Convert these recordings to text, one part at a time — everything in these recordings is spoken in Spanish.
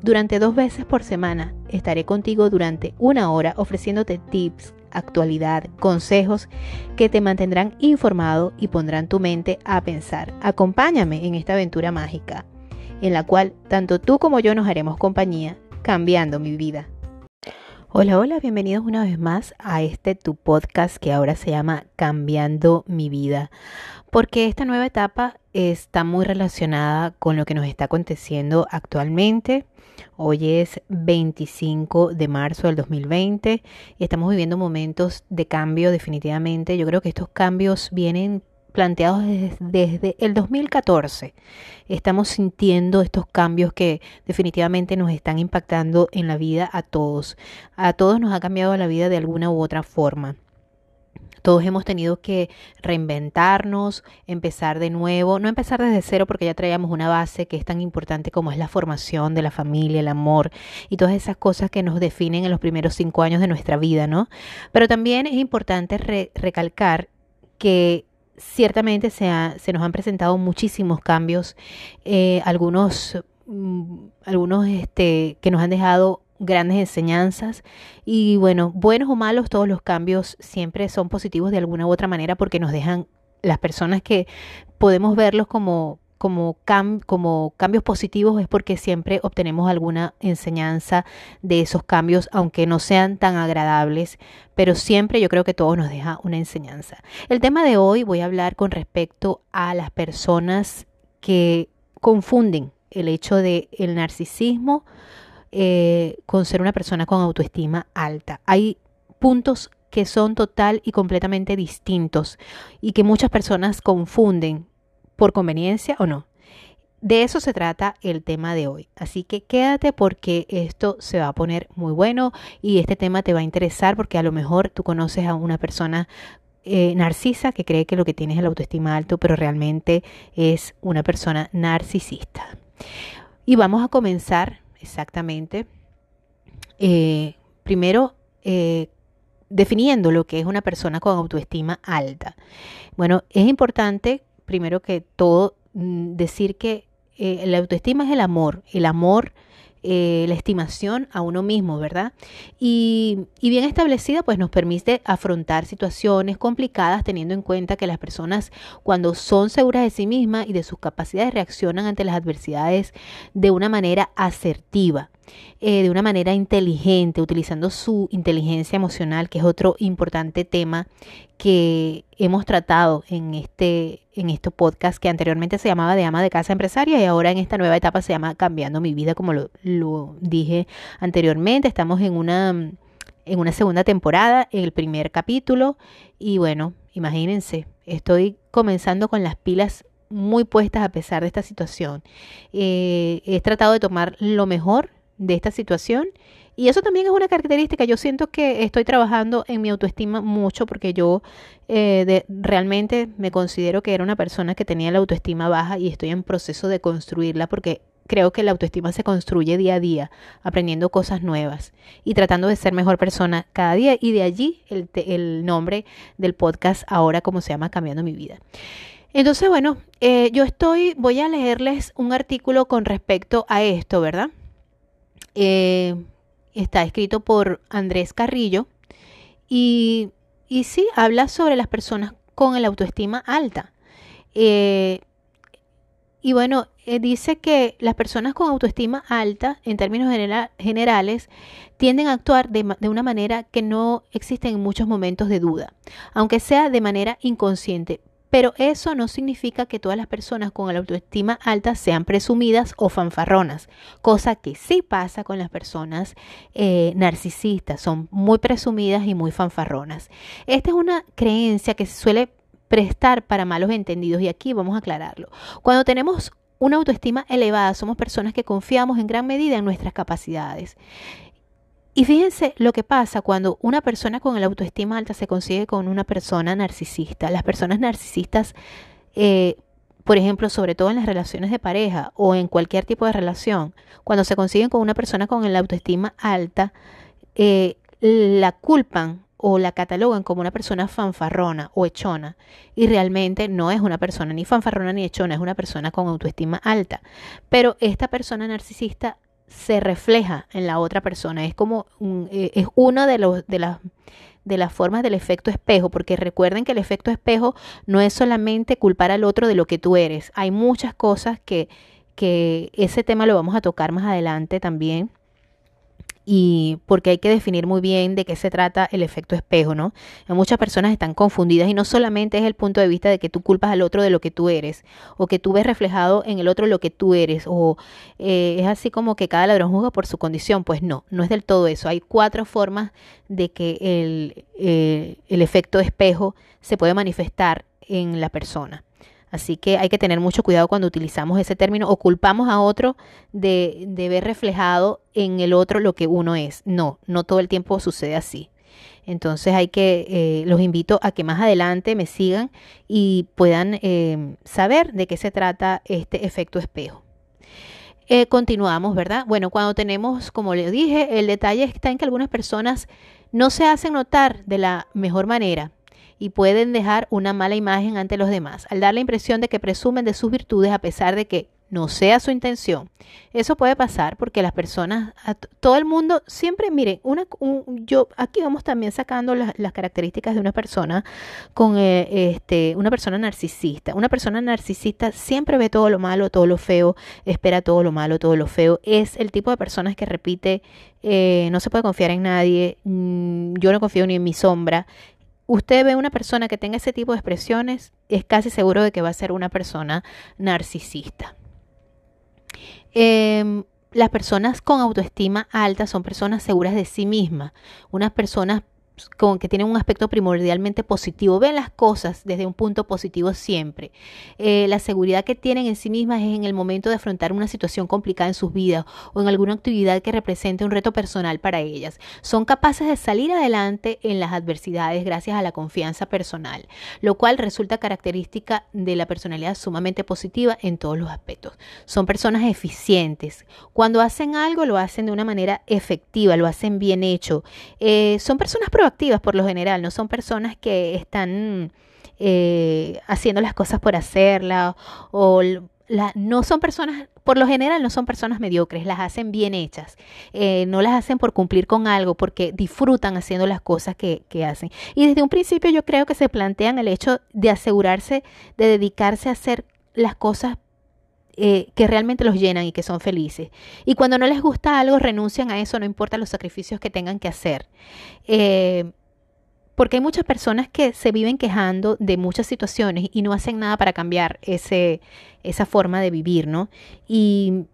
Durante dos veces por semana estaré contigo durante una hora ofreciéndote tips, actualidad, consejos que te mantendrán informado y pondrán tu mente a pensar. Acompáñame en esta aventura mágica, en la cual tanto tú como yo nos haremos compañía, cambiando mi vida. Hola, hola, bienvenidos una vez más a este tu podcast que ahora se llama Cambiando mi vida, porque esta nueva etapa está muy relacionada con lo que nos está aconteciendo actualmente Hoy es 25 de marzo del 2020 y estamos viviendo momentos de cambio definitivamente. Yo creo que estos cambios vienen planteados desde, el 2014. Estamos sintiendo estos cambios que definitivamente nos están impactando en la vida a todos. A todos nos ha cambiado la vida de alguna u otra forma. Todos hemos tenido que reinventarnos, empezar de nuevo, no empezar desde cero porque ya traíamos una base que es tan importante como es la formación de la familia, el amor y todas esas cosas que nos definen en los primeros cinco años de nuestra vida, ¿no? Pero también es importante recalcar que ciertamente se, se, nos han presentado muchísimos cambios, eh, algunos, mm, algunos este, que nos han dejado grandes enseñanzas y bueno, buenos o malos, todos los cambios siempre son positivos de alguna u otra manera porque nos dejan las personas que podemos verlos como como, como cambios positivos es porque siempre obtenemos alguna enseñanza de esos cambios, aunque no sean tan agradables, pero siempre yo creo que todo nos deja una enseñanza. El tema de hoy voy a hablar con respecto a las personas que confunden el hecho de el narcisismo eh, con ser una persona con autoestima alta. Hay puntos que son total y completamente distintos y que muchas personas confunden por conveniencia o no. De eso se trata el tema de hoy. Así que quédate porque esto se va a poner muy bueno y este tema te va a interesar porque a lo mejor tú conoces a una persona eh, narcisa que cree que lo que tiene es el autoestima alto, pero realmente es una persona narcisista. Y vamos a comenzar exactamente. Eh, primero, eh, definiendo lo que es una persona con autoestima alta. Bueno, es importante, primero que todo, mm, decir que eh, la autoestima es el amor, el amor eh, la estimación a uno mismo, ¿verdad? Y, y, bien establecida, pues nos permite afrontar situaciones complicadas teniendo en cuenta que las personas cuando son seguras de sí mismas y de sus capacidades reaccionan ante las adversidades de una manera asertiva. Eh, de una manera inteligente, utilizando su inteligencia emocional, que es otro importante tema que hemos tratado en este, en este podcast que anteriormente se llamaba de ama de casa empresaria y ahora en esta nueva etapa se llama Cambiando mi vida, como lo, dije anteriormente. Estamos en una, en una segunda temporada, en el primer capítulo y bueno, imagínense, estoy comenzando con las pilas muy puestas a pesar de esta situación. Eh, he tratado de tomar lo mejor de esta situación. Y eso también es una característica. Yo siento que estoy trabajando en mi autoestima mucho porque yo eh, realmente me considero que era una persona que tenía la autoestima baja y estoy en proceso de construirla porque creo que la autoestima se construye día a día, aprendiendo cosas nuevas y tratando de ser mejor persona cada día. Y de allí el, el nombre del podcast ahora como se llama Cambiando mi vida. Entonces, bueno, eh, yo estoy, voy a leerles un artículo con respecto a esto, ¿verdad? Eh, está escrito por Andrés Carrillo y, y sí, habla sobre las personas con el autoestima alta. Eh, y bueno, eh, dice que las personas con autoestima alta, en términos generales, tienden a actuar de, de, una manera que no existe en muchos momentos de duda, aunque sea de manera inconsciente, pero eso no significa que todas las personas con la autoestima alta sean presumidas o fanfarronas, cosa que sí pasa con las personas eh, narcisistas, son muy presumidas y muy fanfarronas. Esta es una creencia que se suele prestar para malos entendidos y aquí vamos a aclararlo. Cuando tenemos una autoestima elevada, somos personas que confiamos en gran medida en nuestras capacidades Y fíjense lo que pasa cuando una persona con el autoestima alta se consigue con una persona narcisista. Las personas narcisistas, eh, por ejemplo, sobre todo en las relaciones de pareja o en cualquier tipo de relación, cuando se consiguen con una persona con el autoestima alta, eh, la culpan o la catalogan como una persona fanfarrona o echona y realmente no es una persona ni fanfarrona ni echona, es una persona con autoestima alta. Pero esta persona narcisista se refleja en la otra persona, es como eh, es una de los de las de las formas del efecto espejo, porque recuerden que el efecto espejo no es solamente culpar al otro de lo que tú eres. Hay muchas cosas que que ese tema lo vamos a tocar más adelante también y porque hay que definir muy bien de qué se trata el efecto espejo, ¿no? Muchas personas están confundidas y no solamente es el punto de vista de que tú culpas al otro de lo que tú eres o que tú ves reflejado en el otro lo que tú eres o eh, es así como que cada ladrón juzga por su condición, pues no, no es del todo eso. Hay cuatro formas de que el, eh, el efecto espejo se puede manifestar en la persona. Así que hay que tener mucho cuidado cuando utilizamos ese término o culpamos a otro de, ver reflejado en el otro lo que uno es. No, no todo el tiempo sucede así. Entonces hay que, eh, los invito a que más adelante me sigan y puedan eh, saber de qué se trata este efecto espejo. Eh, continuamos, ¿verdad? Bueno, cuando tenemos, como le dije, el detalle está en que algunas personas no se hacen notar de la mejor manera y pueden dejar una mala imagen ante los demás, al dar la impresión de que presumen de sus virtudes a pesar de que no sea su intención. Eso puede pasar porque las personas, todo el mundo, siempre, miren, una, yo aquí vamos también sacando las, características de una persona con eh, este, una persona narcisista. Una persona narcisista siempre ve todo lo malo, todo lo feo, espera todo lo malo, todo lo feo. Es el tipo de personas que repite, eh, no se puede confiar en nadie, mm, yo no confío ni en mi sombra usted ve una persona que tenga ese tipo de expresiones, es casi seguro de que va a ser una persona narcisista. Em, las personas con autoestima alta son personas seguras de sí mismas, unas personas con que tienen un aspecto primordialmente positivo, ven las cosas desde un punto positivo siempre. Eh, la seguridad que tienen en sí mismas es en el momento de afrontar una situación complicada en sus vidas o en alguna actividad que represente un reto personal para ellas. Son capaces de salir adelante en las adversidades gracias a la confianza personal, lo cual resulta característica de la personalidad sumamente positiva en todos los aspectos. Son personas eficientes. Cuando hacen algo lo hacen de una manera efectiva, lo hacen bien hecho. Eh, son personas proactivas activas por lo general, no son personas que están eh, haciendo las cosas por hacerla o no son personas, por lo general no son personas mediocres, las hacen bien hechas, eh, no las hacen por cumplir con algo, porque disfrutan haciendo las cosas que, que, hacen. Y desde un principio yo creo que se plantean el hecho de asegurarse, de dedicarse a hacer las cosas eh, que realmente los llenan y que son felices. Y cuando no les gusta algo, renuncian a eso, no importa los sacrificios que tengan que hacer. Eh, porque hay muchas personas que se viven quejando de muchas situaciones y no hacen nada para cambiar ese, esa forma de vivir, ¿no? Y,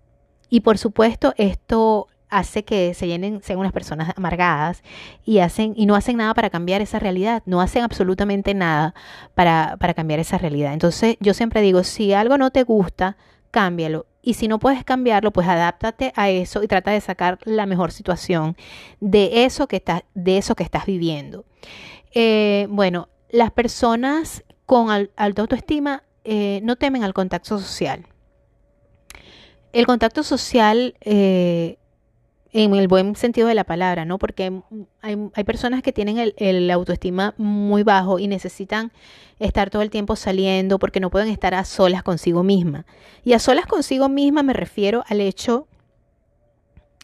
y por supuesto, esto hace que se llenen, sean unas personas amargadas y hacen y no hacen nada para cambiar esa realidad, no hacen absolutamente nada para, para cambiar esa realidad. Entonces, yo siempre digo, si algo no te gusta, cámbialo. Y si no puedes cambiarlo, pues adáptate a eso y trata de sacar la mejor situación de eso que, estás, de eso que estás viviendo. Eh, bueno, las personas con alta autoestima eh, no temen al contacto social. El contacto social eh, en el buen sentido de la palabra, ¿no? Porque hay, personas que tienen el, el, autoestima muy bajo y necesitan estar todo el tiempo saliendo porque no pueden estar a solas consigo misma. Y a solas consigo misma me refiero al hecho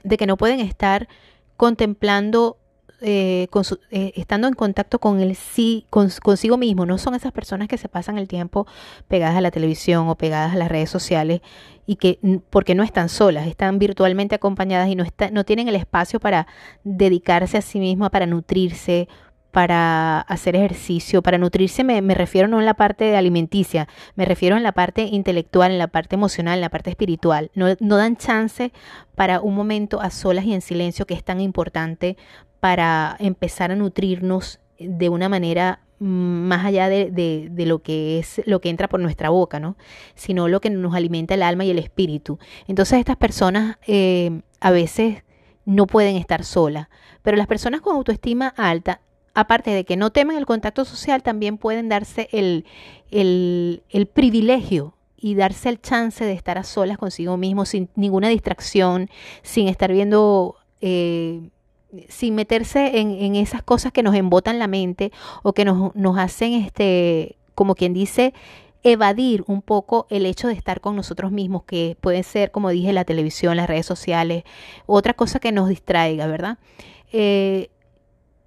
de que no pueden estar contemplando eh, eh, estando en contacto con el sí, consigo mismo. No son esas personas que se pasan el tiempo pegadas a la televisión o pegadas a las redes sociales y que porque no están solas, están virtualmente acompañadas y no, está, no tienen el espacio para dedicarse a sí misma, para nutrirse, para hacer ejercicio, para nutrirse me, me, refiero no en la parte alimenticia, me refiero en la parte intelectual, en la parte emocional, en la parte espiritual. No, no dan chance para un momento a solas y en silencio que es tan importante para empezar a nutrirnos de una manera más allá de, lo que es lo que entra por nuestra boca, ¿no? Sino lo que nos alimenta el alma y el espíritu. Entonces estas personas eh, a veces no pueden estar solas. Pero las personas con autoestima alta, aparte de que no temen el contacto social, también pueden darse el, el, privilegio y darse el chance de estar a solas consigo mismo, sin ninguna distracción, sin estar viendo... Eh, sin meterse en, en, esas cosas que nos embotan la mente o que nos, nos hacen, este, como quien dice, evadir un poco el hecho de estar con nosotros mismos, que puede ser, como dije, la televisión, las redes sociales, otra cosa que nos distraiga, ¿verdad? Eh,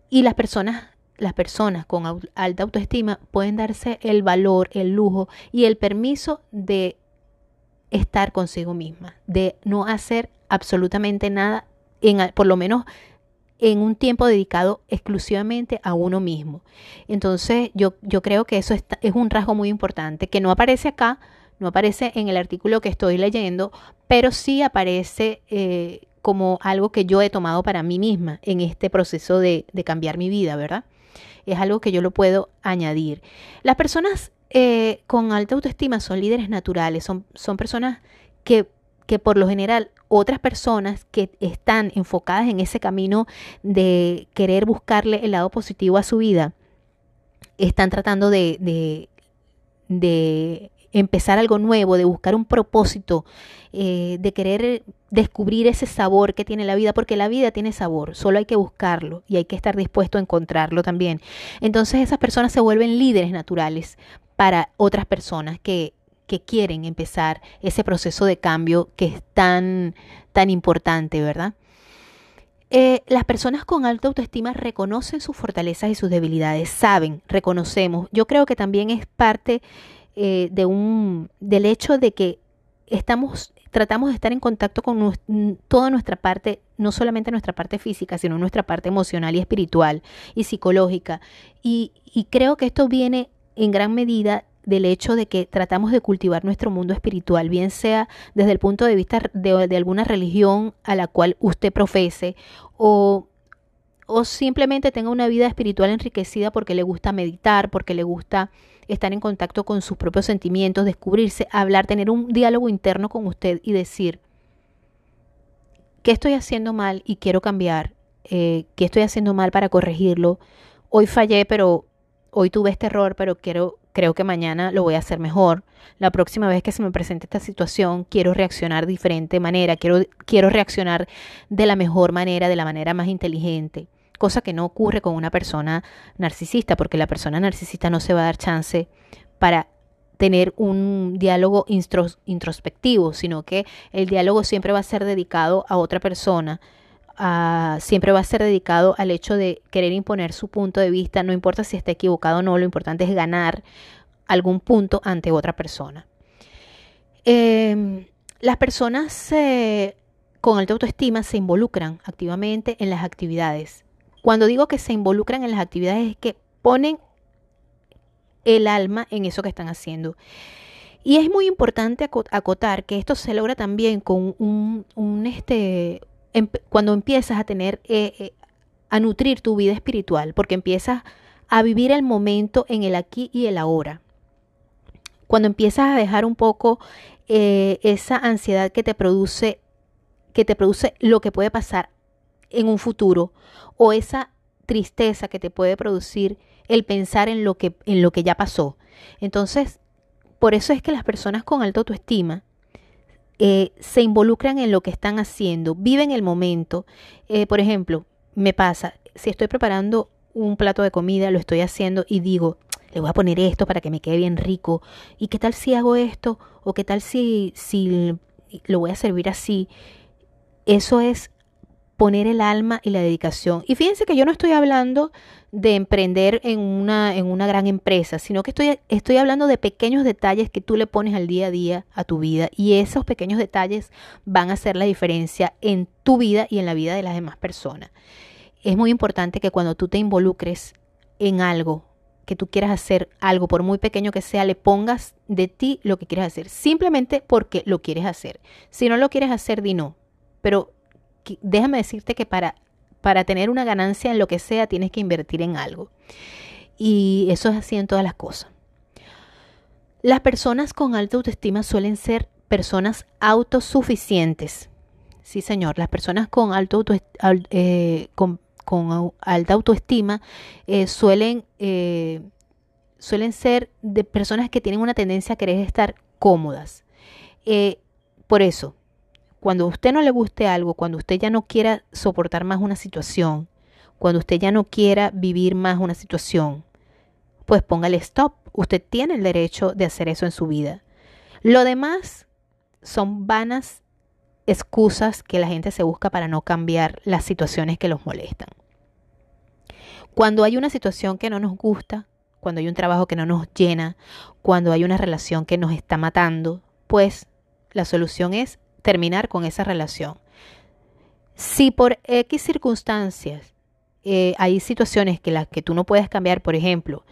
y las personas, las personas con alta autoestima pueden darse el valor, el lujo y el permiso de estar consigo misma, de no hacer absolutamente nada, en, por lo menos en un tiempo dedicado exclusivamente a uno mismo. Entonces yo, yo creo que eso es, un rasgo muy importante que no aparece acá, no aparece en el artículo que estoy leyendo, pero sí aparece eh, como algo que yo he tomado para mí misma en este proceso de, de, cambiar mi vida, ¿verdad? Es algo que yo lo puedo añadir. Las personas eh, con alta autoestima son líderes naturales, son, son personas que que por lo general otras personas que están enfocadas en ese camino de querer buscarle el lado positivo a su vida, están tratando de, de, empezar algo nuevo, de buscar un propósito, eh, de querer descubrir ese sabor que tiene la vida, porque la vida tiene sabor, solo hay que buscarlo y hay que estar dispuesto a encontrarlo también. Entonces esas personas se vuelven líderes naturales para otras personas que que quieren empezar ese proceso de cambio que es tan, tan importante, ¿verdad? Eh, las personas con alta autoestima reconocen sus fortalezas y sus debilidades, saben, reconocemos. Yo creo que también es parte eh, de un, del hecho de que estamos, tratamos de estar en contacto con toda nuestra parte, no solamente nuestra parte física, sino nuestra parte emocional y espiritual y psicológica. Y, y creo que esto viene en gran medida del hecho de que tratamos de cultivar nuestro mundo espiritual, bien sea desde el punto de vista de, alguna religión a la cual usted profese o, o simplemente tenga una vida espiritual enriquecida porque le gusta meditar, porque le gusta estar en contacto con sus propios sentimientos, descubrirse, hablar, tener un diálogo interno con usted y decir, ¿qué estoy haciendo mal y quiero cambiar? Eh, ¿Qué estoy haciendo mal para corregirlo? Hoy fallé, pero hoy tuve este error, pero quiero creo que mañana lo voy a hacer mejor. La próxima vez que se me presente esta situación, quiero reaccionar de diferente manera, quiero, quiero reaccionar de la mejor manera, de la manera más inteligente. Cosa que no ocurre con una persona narcisista, porque la persona narcisista no se va a dar chance para tener un diálogo introspectivo, sino que el diálogo siempre va a ser dedicado a otra persona, siempre va a ser dedicado al hecho de querer imponer su punto de vista, no importa si está equivocado o no, lo importante es ganar algún punto ante otra persona. Em, las personas eh, con alta autoestima se involucran activamente en las actividades. Cuando digo que se involucran en las actividades es que ponen el alma en eso que están haciendo. Y es muy importante acotar que esto se logra también con un, un, este, cuando empiezas a tener, eh, eh, a nutrir tu vida espiritual, porque empiezas a vivir el momento en el aquí y el ahora. Cuando empiezas a dejar un poco eh, esa ansiedad que te produce, que te produce lo que puede pasar en un futuro, o esa tristeza que te puede producir el pensar en lo que, en lo que ya pasó. Entonces, por eso es que las personas con alta autoestima eh, se involucran en lo que están haciendo, viven el momento. Eh, por ejemplo, me pasa, si estoy preparando un plato de comida, lo estoy haciendo y digo, le voy a poner esto para que me quede bien rico. ¿Y qué tal si hago esto? ¿O qué tal si, si lo voy a servir así? Eso es poner el alma y la dedicación. Y fíjense que yo no estoy hablando de emprender en una, en una gran empresa, sino que estoy, estoy hablando de pequeños detalles que tú le pones al día a día a tu vida y esos pequeños detalles van a hacer la diferencia en tu vida y en la vida de las demás personas. Es muy importante que cuando tú te involucres en algo, que tú quieras hacer algo, por muy pequeño que sea, le pongas de ti lo que quieres hacer, simplemente porque lo quieres hacer. Si no lo quieres hacer, di no. Pero déjame decirte que para para tener una ganancia en lo que sea tienes que invertir en algo. Y eso es así en todas las cosas. Las personas con alta autoestima suelen ser personas autosuficientes. sí señor, las personas con, eh, alta autoestima eh, suelen, eh, suelen ser de personas que tienen una tendencia a querer estar cómodas. por eso, cuando a usted no le guste algo, cuando usted ya no quiera soportar más una situación, cuando usted ya no quiera vivir más una situación, pues póngale stop. Usted tiene el derecho de hacer eso en su vida. Lo demás son vanas excusas que la gente se busca para no cambiar las situaciones que los molestan. Cuando hay una situación que no nos gusta, cuando hay un trabajo que no nos llena, cuando hay una relación que nos está matando, pues la solución es terminar con esa relación. Si por X circunstancias eh, hay situaciones que las que tú no puedes cambiar, por ejemplo,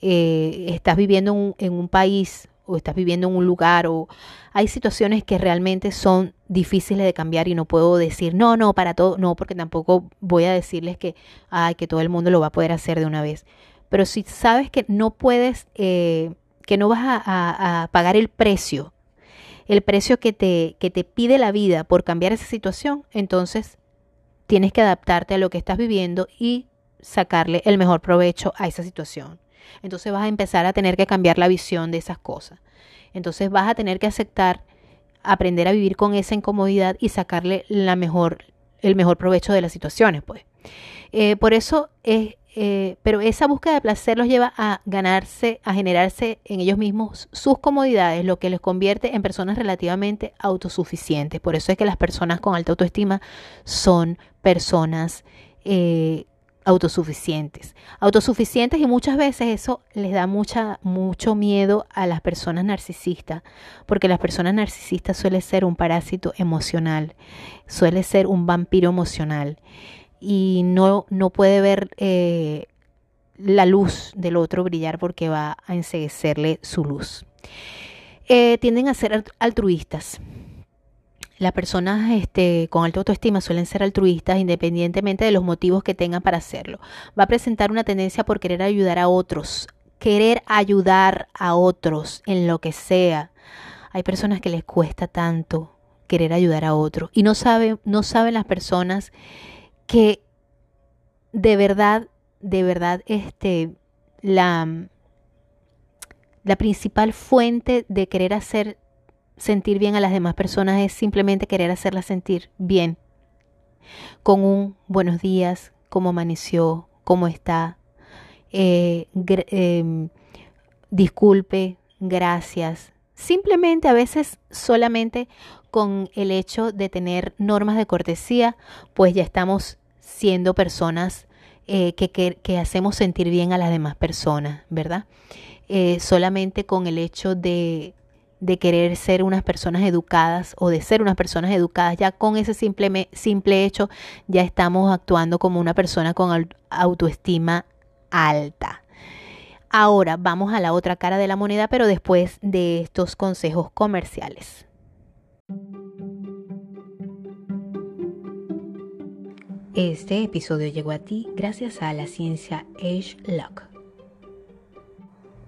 eh, estás viviendo en un país o estás viviendo en un lugar o hay situaciones que realmente son difíciles de cambiar y no puedo decir no, no, para todo, no, porque tampoco voy a decirles que, ay, que todo el mundo lo va a poder hacer de una vez. Pero si sabes que no puedes, eh, que no vas a, a, pagar el precio, el precio que te, que te pide la vida por cambiar esa situación, entonces tienes que adaptarte a lo que estás viviendo y sacarle el mejor provecho a esa situación. Entonces vas a empezar a tener que cambiar la visión de esas cosas. Entonces vas a tener que aceptar, aprender a vivir con esa incomodidad y sacarle la mejor, el mejor provecho de las situaciones, pues. Eh, por eso es, eh, pero esa búsqueda de placer los lleva a ganarse, a generarse en ellos mismos sus comodidades, lo que les convierte en personas relativamente autosuficientes. Por eso es que las personas con alta autoestima son personas eh, autosuficientes. Autosuficientes y muchas veces eso les da mucha, mucho miedo a las personas narcisistas, porque las personas narcisistas suele ser un parásito emocional, suele ser un vampiro emocional y no, no puede ver eh, la luz del otro brillar porque va a enseguecerle su luz. Eh, tienden a ser altruistas. Las personas este, con alta autoestima suelen ser altruistas independientemente de los motivos que tengan para hacerlo. Va a presentar una tendencia por querer ayudar a otros, querer ayudar a otros en lo que sea. Hay personas que les cuesta tanto querer ayudar a otros y no saben, no saben las personas que de verdad, de verdad, este, la, la principal fuente de querer hacer sentir bien a las demás personas es simplemente querer hacerlas sentir bien. Con un buenos días, cómo amaneció, cómo está, eh, em, disculpe, gracias. Simplemente a veces solamente con el hecho de tener normas de cortesía, pues ya estamos siendo personas eh, que, hacemos sentir bien a las demás personas, ¿verdad? Eh, solamente con el hecho de, de querer ser unas personas educadas o de ser unas personas educadas, ya con ese simple, simple hecho ya estamos actuando como una persona con autoestima alta. Ahora vamos a la otra cara de la moneda, pero después de estos consejos comerciales. Este episodio llegó a ti gracias a la ciencia Age Lock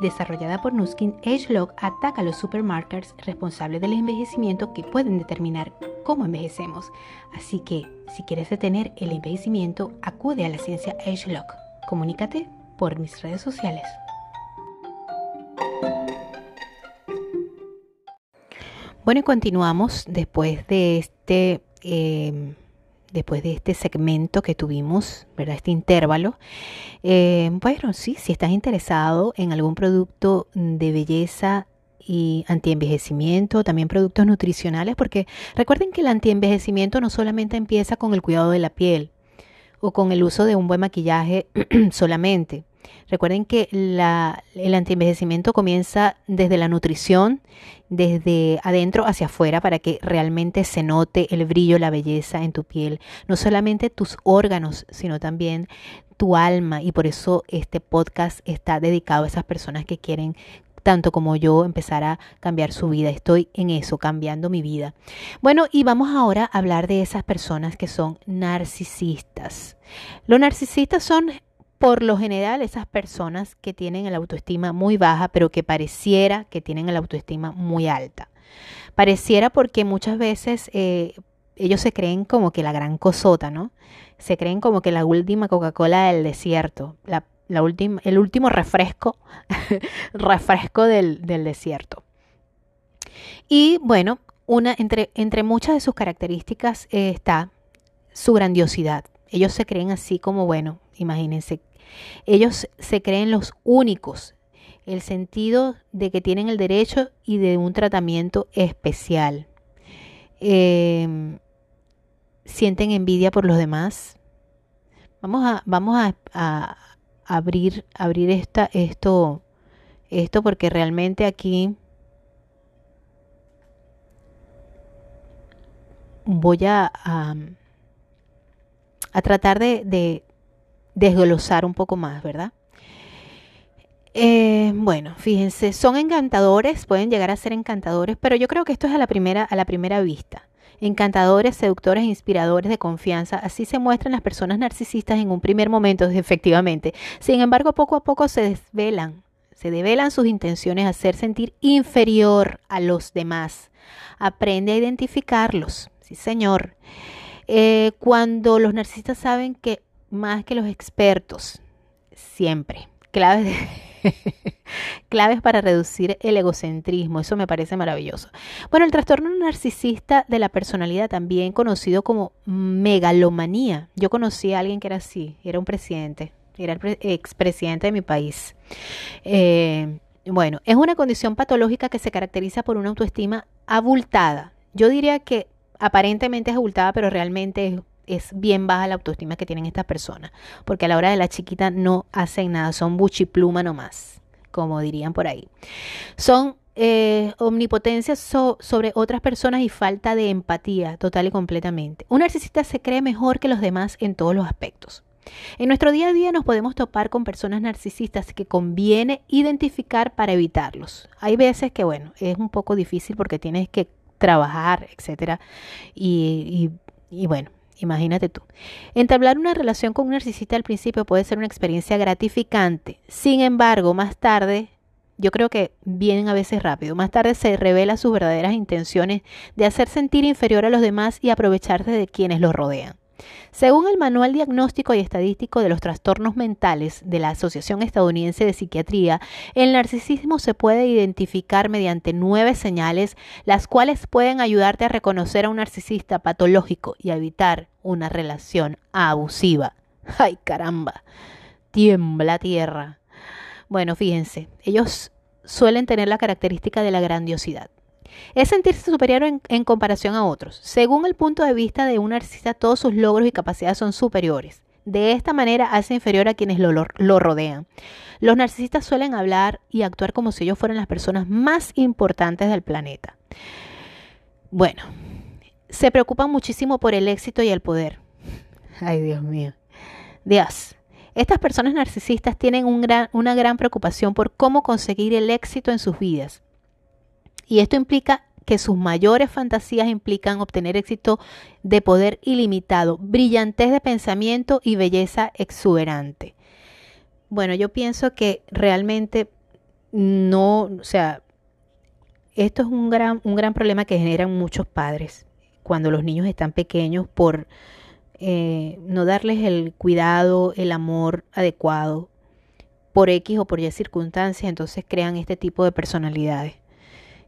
desarrollada por Nuskin, AgeLog ataca a los supermarkers responsables del envejecimiento que pueden determinar cómo envejecemos. Así que, si quieres detener el envejecimiento, acude a la ciencia AgeLog. Comunícate por mis redes sociales. Bueno, y continuamos después de este eh, después de este segmento que tuvimos, ¿verdad? Este intervalo. Eh, bueno, sí, si estás interesado en algún producto de belleza y antienvejecimiento, también productos nutricionales, porque recuerden que el antienvejecimiento no solamente empieza con el cuidado de la piel o con el uso de un buen maquillaje solamente. Recuerden que el antienvejecimiento comienza desde la nutrición, desde adentro hacia afuera, para que realmente se note el brillo, la belleza en tu piel. No solamente tus órganos, sino también tu alma. Y por eso este podcast está dedicado a esas personas que quieren tanto como yo empezar a cambiar su vida. Estoy en eso, cambiando mi vida. Bueno, y vamos ahora a hablar de esas personas que son narcisistas. Los narcisistas son por lo general esas personas que tienen la autoestima muy baja, pero que pareciera que tienen la autoestima muy alta. Pareciera porque muchas veces eh, ellos se creen como que la gran cosota, ¿no? Se creen como que la última Coca-Cola del desierto, la el último refresco, refresco del, desierto. Y bueno, una, entre, entre muchas de sus características eh, está su grandiosidad. Ellos se creen así como, bueno, imagínense, ellos se creen los únicos, el sentido de que tienen el derecho y de un tratamiento especial. Em, sienten envidia por los demás. Vamos a, vamos a, abrir, abrir esta, esto, esto porque realmente aquí voy a, a, tratar de, desglosar un poco más, ¿verdad? Eh, bueno, fíjense, son encantadores, pueden llegar a ser encantadores, pero yo creo que esto es a la primera, a la primera vista encantadores, seductores inspiradores de confianza. Así se muestran las personas narcisistas en un primer momento, efectivamente. Sin embargo, poco a poco se desvelan, se develan sus intenciones a hacer sentir inferior a los demás. Aprende a identificarlos. Sí, señor. Eh, cuando los narcisistas saben que más que los expertos, siempre, claves Claves para reducir el egocentrismo. Eso me parece maravilloso. Bueno, el trastorno narcisista de la personalidad, también conocido como megalomanía. Yo conocí a alguien que era así, era un presidente, era el expresidente de mi país. Eh, bueno, es una condición patológica que se caracteriza por una autoestima abultada. Yo diría que aparentemente es abultada, pero realmente es es bien baja la autoestima que tienen estas personas, porque a la hora de la chiquita no hacen nada, son buchipluma nomás, como dirían por ahí. Son eh, omnipotencia sobre otras personas y falta de empatía total y completamente. Un narcisista se cree mejor que los demás en todos los aspectos. En nuestro día a día nos podemos topar con personas narcisistas que conviene identificar para evitarlos. Hay veces que, bueno, es un poco difícil porque tienes que trabajar, etcétera, y, y bueno, Imagínate tú. Entablar una relación con un narcisista al principio puede ser una experiencia gratificante. Sin embargo, más tarde, yo creo que vienen a veces rápido, más tarde se revela sus verdaderas intenciones de hacer sentir inferior a los demás y aprovecharse de quienes los rodean. Según el Manual Diagnóstico y Estadístico de los Trastornos Mentales de la Asociación Estadounidense de Psiquiatría, el narcisismo se puede identificar mediante nueve señales, las cuales pueden ayudarte a reconocer a un narcisista patológico y a evitar una relación abusiva. ¡Ay caramba! Tiembla tierra. Bueno, fíjense, ellos suelen tener la característica de la grandiosidad es sentirse superior en, comparación a otros. Según el punto de vista de un narcisista, todos sus logros y capacidades son superiores. De esta manera hace inferior a quienes lo, rodean. Los narcisistas suelen hablar y actuar como si ellos fueran las personas más importantes del planeta. Bueno, se preocupan muchísimo por el éxito y el poder. Ay, Dios mío. Dios. Estas personas narcisistas tienen una gran preocupación por cómo conseguir el éxito en sus vidas. Y esto implica que sus mayores fantasías implican obtener éxito de poder ilimitado, brillantez de pensamiento y belleza exuberante. Bueno, yo pienso que realmente no, o sea, esto es un gran, un gran problema que generan muchos padres cuando los niños están pequeños por eh, no darles el cuidado, el amor adecuado por X o por Y circunstancias, entonces crean este tipo de personalidades.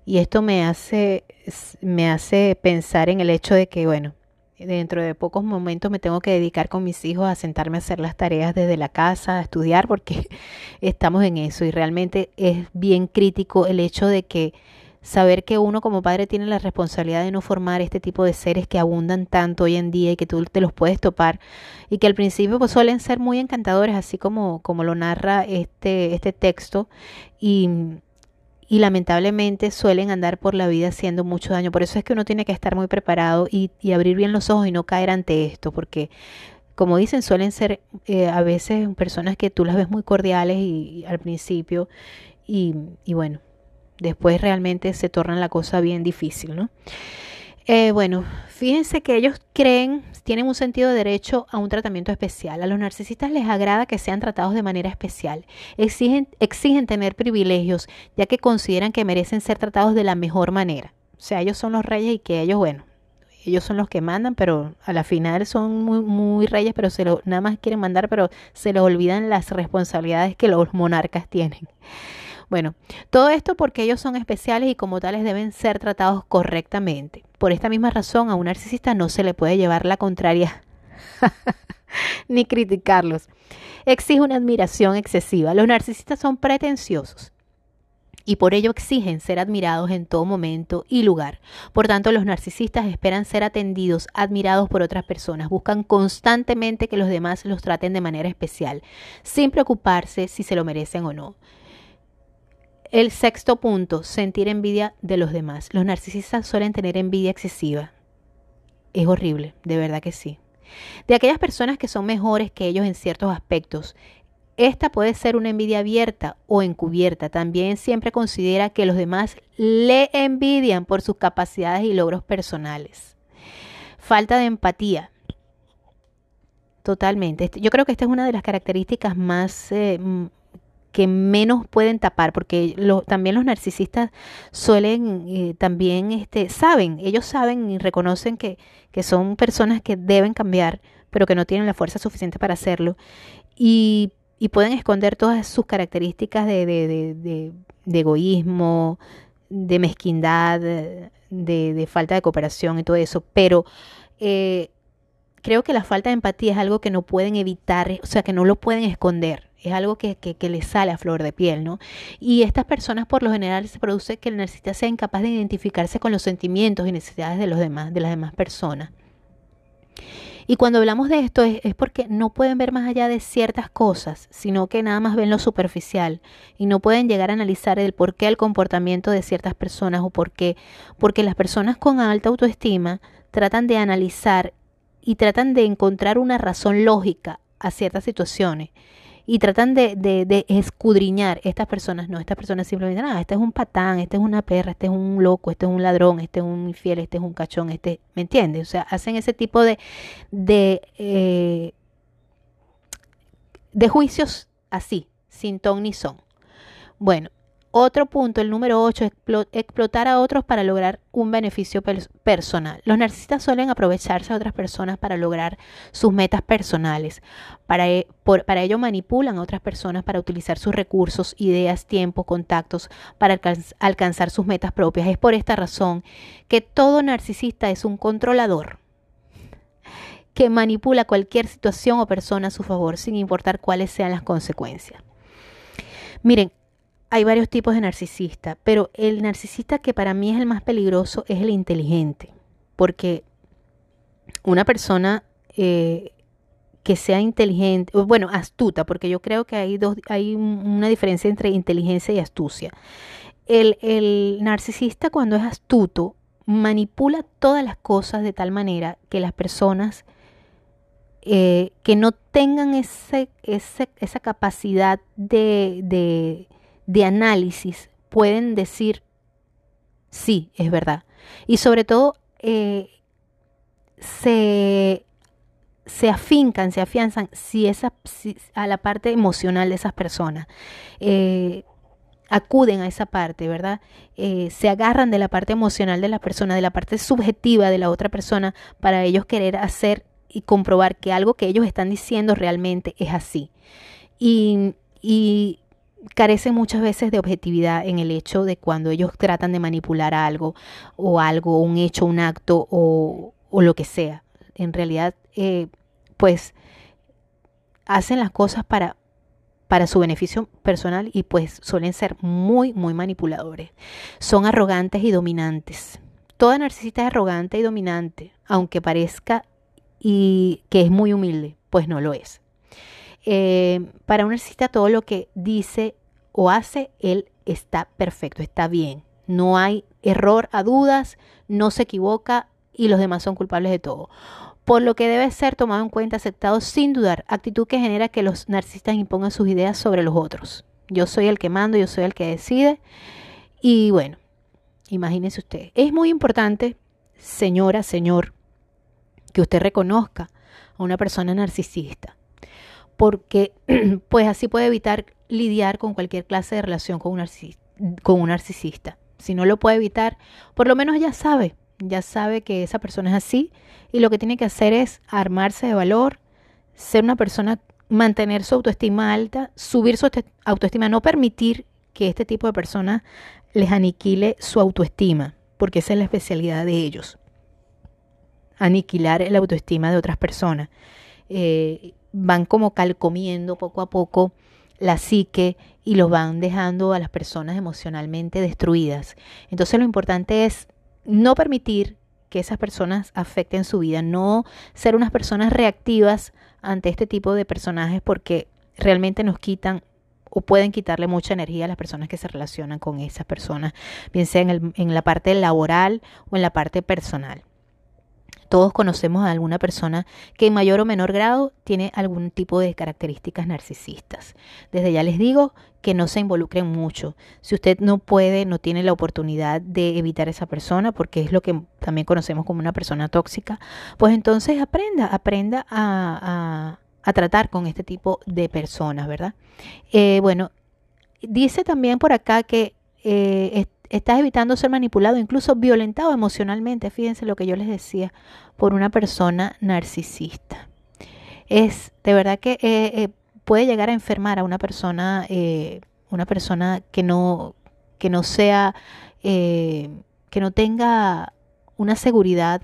Y esto me hace, me hace pensar en el hecho de que, bueno, dentro de pocos momentos me tengo que dedicar con mis hijos a sentarme a hacer las tareas desde la casa, a estudiar, porque estamos en eso. Y realmente es bien crítico el hecho de que saber que uno como padre tiene la responsabilidad de no formar este tipo de seres que abundan tanto hoy en día y que tú te los puedes topar y que al principio pues suelen ser muy encantadores así como, como lo narra este, este texto. Y, y lamentablemente suelen andar por la vida haciendo mucho daño. Por eso es que uno tiene que estar muy preparado y, y abrir bien los ojos y no caer ante esto porque como dicen, suelen ser eh, a veces personas que tú las ves muy cordiales y, al principio y, y, bueno, después realmente se torna la cosa bien difícil, ¿no? Eh, bueno, fíjense que ellos creen, tienen un sentido de derecho a un tratamiento especial. A los narcisistas les agrada que sean tratados de manera especial. Exigen, exigen tener privilegios, ya que consideran que merecen ser tratados de la mejor manera. O sea, ellos son los reyes y que ellos, bueno, ellos son los que mandan, pero a la final son muy, muy reyes, pero se lo, nada más quieren mandar, pero se les olvidan las responsabilidades que los monarcas tienen. Bueno, todo esto porque ellos son especiales y como tales deben ser tratados correctamente. Por esta misma razón, a un narcisista no se le puede llevar la contraria ni criticarlos. Exige una admiración excesiva. Los narcisistas son pretenciosos y por ello exigen ser admirados en todo momento y lugar. Por tanto, los narcisistas esperan ser atendidos, admirados por otras personas, buscan constantemente que los demás los traten de manera especial, sin preocuparse si se lo merecen o no. El sexto punto, sentir envidia de los demás. Los narcisistas suelen tener envidia excesiva. Es horrible, de verdad que sí. De aquellas personas que son mejores que ellos en ciertos aspectos, esta puede ser una envidia abierta o encubierta. También siempre considera que los demás le envidian por sus capacidades y logros personales. Falta de empatía. Totalmente. Este, yo creo que esta es una de las características más eh, que menos pueden tapar, porque también los narcisistas suelen eh, también este, saben, ellos saben y reconocen que, son personas que deben cambiar, pero que no tienen la fuerza suficiente para hacerlo. Y y pueden esconder todas sus características de, de, de, de egoísmo, de mezquindad, de, falta de cooperación y todo eso, pero eh, creo que la falta de empatía es algo que no pueden evitar, o sea, que no lo pueden esconder. Es algo que, que, les sale a flor de piel, ¿no? Y estas personas, por lo general, se produce que el narcisista sea incapaz de identificarse con los sentimientos y necesidades de los demás, de las demás personas. Y cuando hablamos de esto es, porque no pueden ver más allá de ciertas cosas, sino que nada más ven lo superficial y no pueden llegar a analizar el por qué el comportamiento de ciertas personas o por qué, porque las personas con alta autoestima tratan de analizar y tratan de encontrar una razón lógica a ciertas situaciones y tratan de, de, escudriñar estas personas. No, estas personas simplemente, ah, este es un patán, este es una perra, este es un loco, este es un ladrón, este es un infiel, este es un cachón, este, ¿me entiendes? O sea, hacen ese tipo de, de, eh, de juicios así, sin ton ni son. Bueno, otro punto, el número 8, explotar a otros para lograr un beneficio personal. Los narcisistas suelen aprovecharse a otras personas para lograr sus metas personales. Para, e, para ello manipulan a otras personas para utilizar sus recursos, ideas, tiempo, contactos para alcanzar sus metas propias. Es por esta razón que todo narcisista es un controlador que manipula cualquier situación o persona a su favor sin importar cuáles sean las consecuencias. Miren, hay varios tipos de narcisista, pero el narcisista que para mí es el más peligroso es el inteligente, porque una persona eh, que sea inteligente, bueno, astuta, porque yo creo que hay, dos, hay una diferencia entre inteligencia y astucia. El, narcisista cuando es astuto manipula todas las cosas de tal manera que las personas eh, que no tengan ese, esa capacidad de análisis pueden decir, sí, es verdad. Y sobre todo, eh, se, se afincan, se afianzan si esa, a la parte emocional de esas personas. Eh, acuden a esa parte, ¿verdad? Eh, se agarran de la parte emocional de la persona, de la parte subjetiva de la otra persona, para ellos querer hacer y comprobar que algo que ellos están diciendo realmente es así. Y, y carece muchas veces de objetividad en el hecho de cuando ellos tratan de manipular algo o algo, un hecho, un acto o, o lo que sea. En realidad, eh, pues hacen las cosas para para su beneficio personal y pues suelen ser muy, muy manipuladores. Son arrogantes y dominantes. Toda narcisista es arrogante y dominante, aunque parezca y que es muy humilde, pues no lo es. Eh, para un narcisista todo lo que dice o hace, él está perfecto, está bien. No hay error a dudas, no se equivoca y los demás son culpables de todo. Por lo que debe ser tomado en cuenta, aceptado sin dudar, actitud que genera que los narcisistas impongan sus ideas sobre los otros. Yo soy el que mando, yo soy el que decide. Y bueno, imagínense usted. Es muy importante, señora, señor, que usted reconozca a una persona narcisista, porque pues así puede evitar lidiar con cualquier clase de relación con un, con un narcisista. Si no lo puede evitar, por lo menos ya sabe, ya sabe que esa persona es así y lo que tiene que hacer es armarse de valor, ser una persona, mantener su autoestima alta, subir su autoestima, no permitir que este tipo de personas les aniquile su autoestima, porque esa es la especialidad de ellos aniquilar la autoestima de otras personas. Eh, van como calcomiendo poco a poco la psique y los van dejando a las personas emocionalmente destruidas. Entonces lo importante es no permitir que esas personas afecten su vida, no ser unas personas reactivas ante este tipo de personajes porque realmente nos quitan o pueden quitarle mucha energía a las personas que se relacionan con esas personas, bien sea en, en la parte laboral o en la parte personal. Todos conocemos a alguna persona que en mayor o menor grado tiene algún tipo de características narcisistas. Desde ya les digo que no se involucren mucho. Si usted no puede, no tiene la oportunidad de evitar a esa persona, porque es lo que también conocemos como una persona tóxica, pues entonces aprenda, aprenda a, tratar con este tipo de personas, ¿verdad? Eh, bueno, dice también por acá que eh, estás evitando ser manipulado, incluso violentado emocionalmente, fíjense lo que yo les decía, por una persona narcisista. Es de verdad que eh, eh, puede llegar a enfermar a una persona, eh, una persona que no, que no sea, que no tenga una seguridad,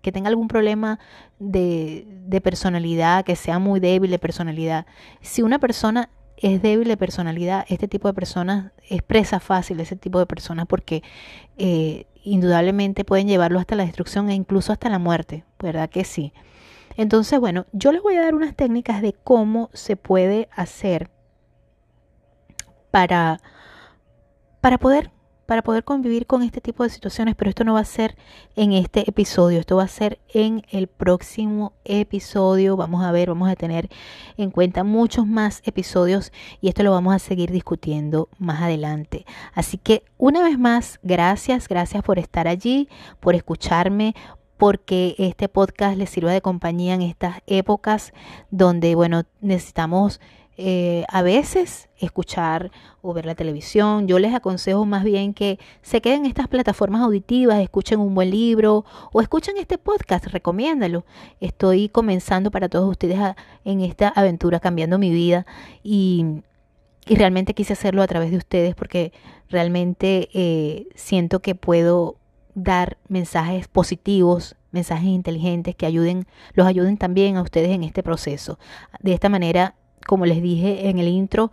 que tenga algún problema de, de personalidad, que sea muy débil de personalidad. Si una persona es débil de personalidad, este tipo de personas expresa fácil ese tipo de personas porque eh, indudablemente pueden llevarlo hasta la destrucción e incluso hasta la muerte, ¿verdad que sí? Entonces, bueno, yo les voy a dar unas técnicas de cómo se puede hacer para, para poder para poder convivir con este tipo de situaciones, pero esto no va a ser en este episodio, esto va a ser en el próximo episodio. Vamos a ver, vamos a tener en cuenta muchos más episodios y esto lo vamos a seguir discutiendo más adelante. Así que una vez más, gracias, gracias por estar allí, por escucharme, porque este podcast les sirva de compañía en estas épocas donde, bueno, necesitamos eh, a veces escuchar o ver la televisión. Yo les aconsejo más bien que se queden en estas plataformas auditivas, escuchen un buen libro o escuchen este podcast, recomiéndalo. Estoy comenzando para todos ustedes en esta aventura cambiando mi vida y, y, realmente quise hacerlo a través de ustedes porque realmente eh, siento que puedo dar mensajes positivos, mensajes inteligentes que ayuden, los ayuden también a ustedes en este proceso. De esta manera como les dije en el intro,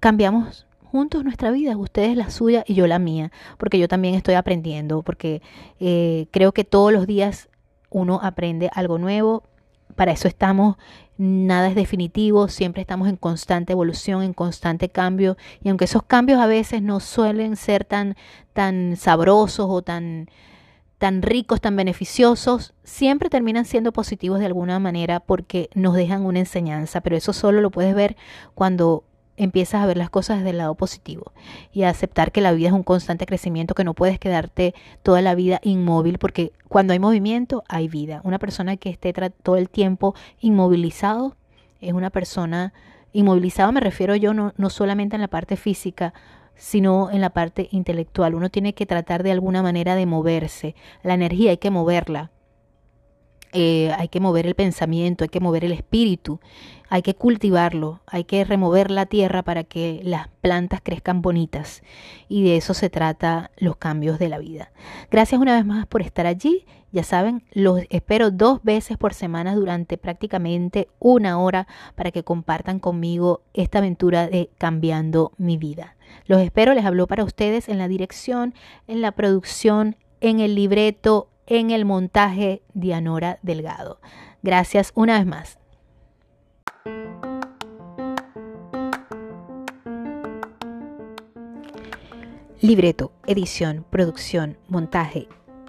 cambiamos juntos nuestra vida, ustedes la suya y yo la mía, porque yo también estoy aprendiendo, porque eh, creo que todos los días uno aprende algo nuevo, para eso estamos, nada es definitivo, siempre estamos en constante evolución, en constante cambio, y aunque esos cambios a veces no suelen ser tan, tan sabrosos o tan tan ricos, tan beneficiosos, siempre terminan siendo positivos de alguna manera porque nos dejan una enseñanza, pero eso solo lo puedes ver cuando empiezas a ver las cosas desde el lado positivo y a aceptar que la vida es un constante crecimiento, que no puedes quedarte toda la vida inmóvil, porque cuando hay movimiento hay vida. Una persona que esté todo el tiempo inmovilizado es una persona inmovilizada, me refiero yo no, no solamente en la parte física, sino en la parte intelectual. Uno tiene que tratar de alguna manera de moverse. La energía hay que moverla. eh, hay que mover el pensamiento, hay que mover el espíritu, hay que cultivarlo, hay que remover la tierra para que las plantas crezcan bonitas. Y de eso se trata los cambios de la vida. Gracias una vez más por estar allí. Ya saben, los espero dos veces por semana durante prácticamente una hora para que compartan conmigo esta aventura de cambiando mi vida. Los espero, les hablo para ustedes en la dirección, en la producción, en el libreto, en el montaje Dianora Delgado. Gracias una vez más. Libreto, edición, producción, montaje